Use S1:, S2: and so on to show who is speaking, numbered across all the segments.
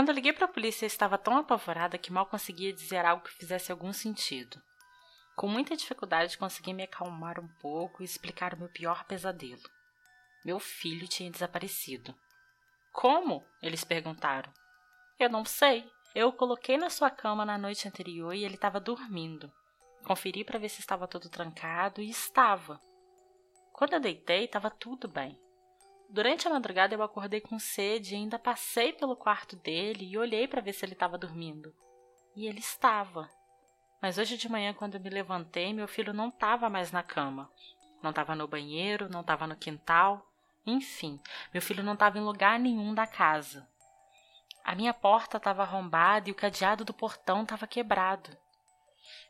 S1: Quando eu liguei para a polícia, eu estava tão apavorada que mal conseguia dizer algo que fizesse algum sentido. Com muita dificuldade, consegui me acalmar um pouco e explicar o meu pior pesadelo. Meu filho tinha desaparecido. Como? Eles perguntaram. Eu não sei. Eu o coloquei na sua cama na noite anterior e ele estava dormindo. Conferi para ver se estava tudo trancado e estava. Quando eu deitei, estava tudo bem. Durante a madrugada eu acordei com sede e ainda passei pelo quarto dele e olhei para ver se ele estava dormindo. E ele estava. Mas hoje de manhã, quando eu me levantei, meu filho não estava mais na cama. Não estava no banheiro, não estava no quintal. Enfim, meu filho não estava em lugar nenhum da casa. A minha porta estava arrombada e o cadeado do portão estava quebrado.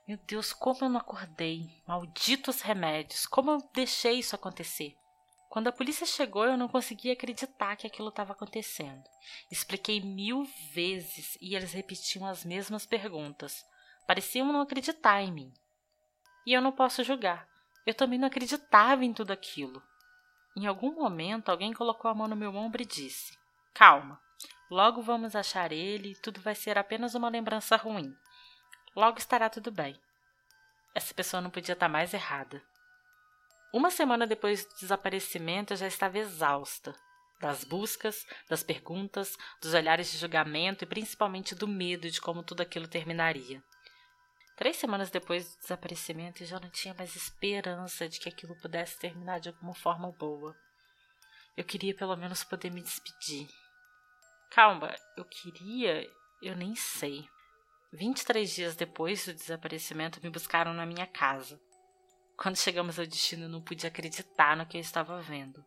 S1: Meu Deus, como eu não acordei! Malditos remédios! Como eu deixei isso acontecer? Quando a polícia chegou, eu não conseguia acreditar que aquilo estava acontecendo. Expliquei mil vezes e eles repetiam as mesmas perguntas. Pareciam não acreditar em mim. E eu não posso julgar. Eu também não acreditava em tudo aquilo. Em algum momento, alguém colocou a mão no meu ombro e disse: Calma, logo vamos achar ele e tudo vai ser apenas uma lembrança ruim. Logo estará tudo bem. Essa pessoa não podia estar mais errada. Uma semana depois do desaparecimento, eu já estava exausta. Das buscas, das perguntas, dos olhares de julgamento e principalmente do medo de como tudo aquilo terminaria. Três semanas depois do desaparecimento, eu já não tinha mais esperança de que aquilo pudesse terminar de alguma forma boa. Eu queria pelo menos poder me despedir. Calma, eu queria, eu nem sei. 23 dias depois do desaparecimento, me buscaram na minha casa. Quando chegamos ao destino, eu não pude acreditar no que eu estava vendo.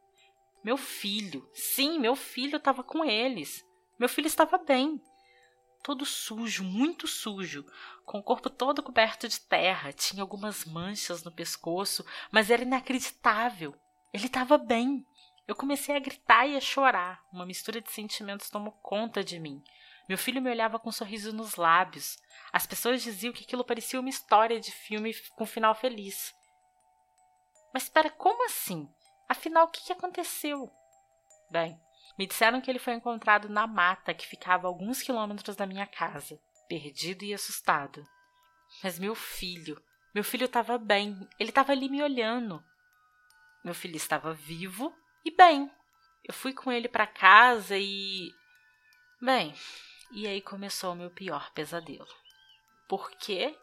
S1: Meu filho, sim, meu filho estava com eles. Meu filho estava bem todo sujo, muito sujo, com o corpo todo coberto de terra, tinha algumas manchas no pescoço, mas era inacreditável. Ele estava bem. Eu comecei a gritar e a chorar. Uma mistura de sentimentos tomou conta de mim. Meu filho me olhava com um sorriso nos lábios. As pessoas diziam que aquilo parecia uma história de filme com final feliz. Mas espera, como assim? Afinal, o que aconteceu? Bem, me disseram que ele foi encontrado na mata que ficava a alguns quilômetros da minha casa, perdido e assustado. Mas meu filho, meu filho estava bem, ele estava ali me olhando. Meu filho estava vivo e bem. Eu fui com ele para casa e. Bem, e aí começou o meu pior pesadelo. Por quê?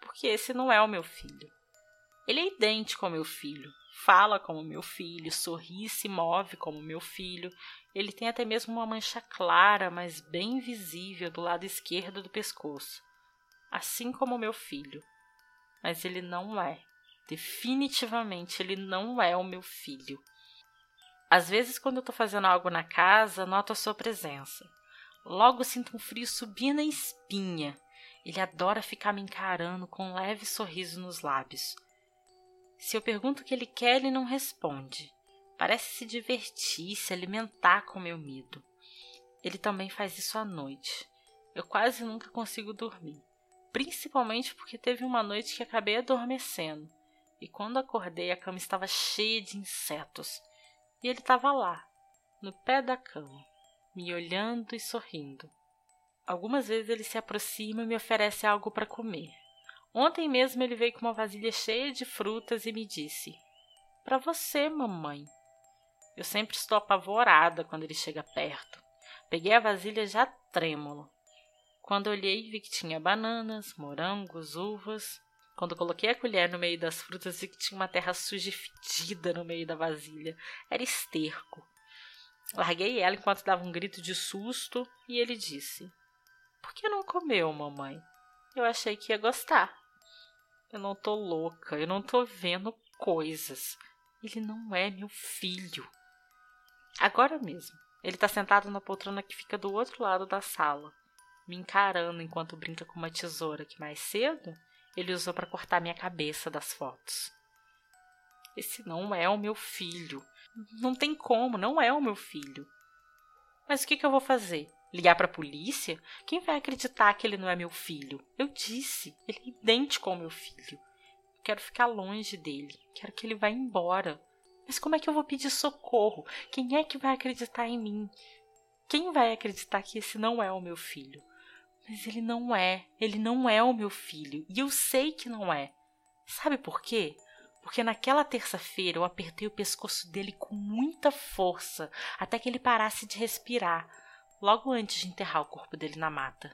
S1: Porque esse não é o meu filho. Ele é idêntico ao meu filho, fala como meu filho, sorri e se move como meu filho. Ele tem até mesmo uma mancha clara, mas bem visível do lado esquerdo do pescoço, assim como meu filho. Mas ele não é. Definitivamente ele não é o meu filho. Às vezes, quando eu estou fazendo algo na casa, noto a sua presença. Logo sinto um frio subir na espinha. Ele adora ficar me encarando com um leve sorriso nos lábios. Se eu pergunto o que ele quer, ele não responde. Parece se divertir, se alimentar com meu medo. Ele também faz isso à noite. Eu quase nunca consigo dormir, principalmente porque teve uma noite que acabei adormecendo e quando acordei a cama estava cheia de insetos e ele estava lá, no pé da cama, me olhando e sorrindo. Algumas vezes ele se aproxima e me oferece algo para comer. Ontem mesmo ele veio com uma vasilha cheia de frutas e me disse: Para você, mamãe. Eu sempre estou apavorada quando ele chega perto. Peguei a vasilha já trêmulo. Quando olhei, vi que tinha bananas, morangos, uvas. Quando coloquei a colher no meio das frutas, vi que tinha uma terra suja e fedida no meio da vasilha. Era esterco. Larguei ela enquanto dava um grito de susto e ele disse: Por que não comeu, mamãe? Eu achei que ia gostar. Eu não tô louca, eu não tô vendo coisas. Ele não é meu filho. Agora mesmo, ele tá sentado na poltrona que fica do outro lado da sala, me encarando enquanto brinca com uma tesoura que mais cedo ele usou para cortar minha cabeça das fotos. Esse não é o meu filho. Não tem como, não é o meu filho. Mas o que, que eu vou fazer? Ligar para a polícia? Quem vai acreditar que ele não é meu filho? Eu disse, ele é idêntico ao meu filho. Eu quero ficar longe dele. Quero que ele vá embora. Mas como é que eu vou pedir socorro? Quem é que vai acreditar em mim? Quem vai acreditar que esse não é o meu filho? Mas ele não é, ele não é o meu filho, e eu sei que não é. Sabe por quê? Porque naquela terça-feira eu apertei o pescoço dele com muita força até que ele parasse de respirar, logo antes de enterrar o corpo dele na mata.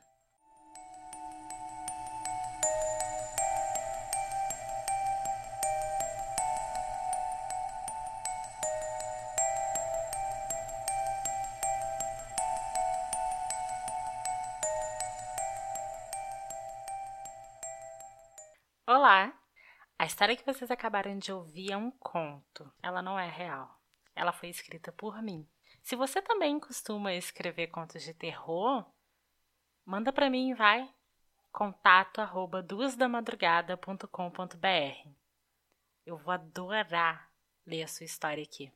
S1: Olá! A história que vocês acabaram de ouvir é um conto. Ela não é real. Ela foi escrita por mim. Se você também costuma escrever contos de terror, manda para mim, vai. Contato arroba duasdamadrugada.com.br. Eu vou adorar ler a sua história aqui.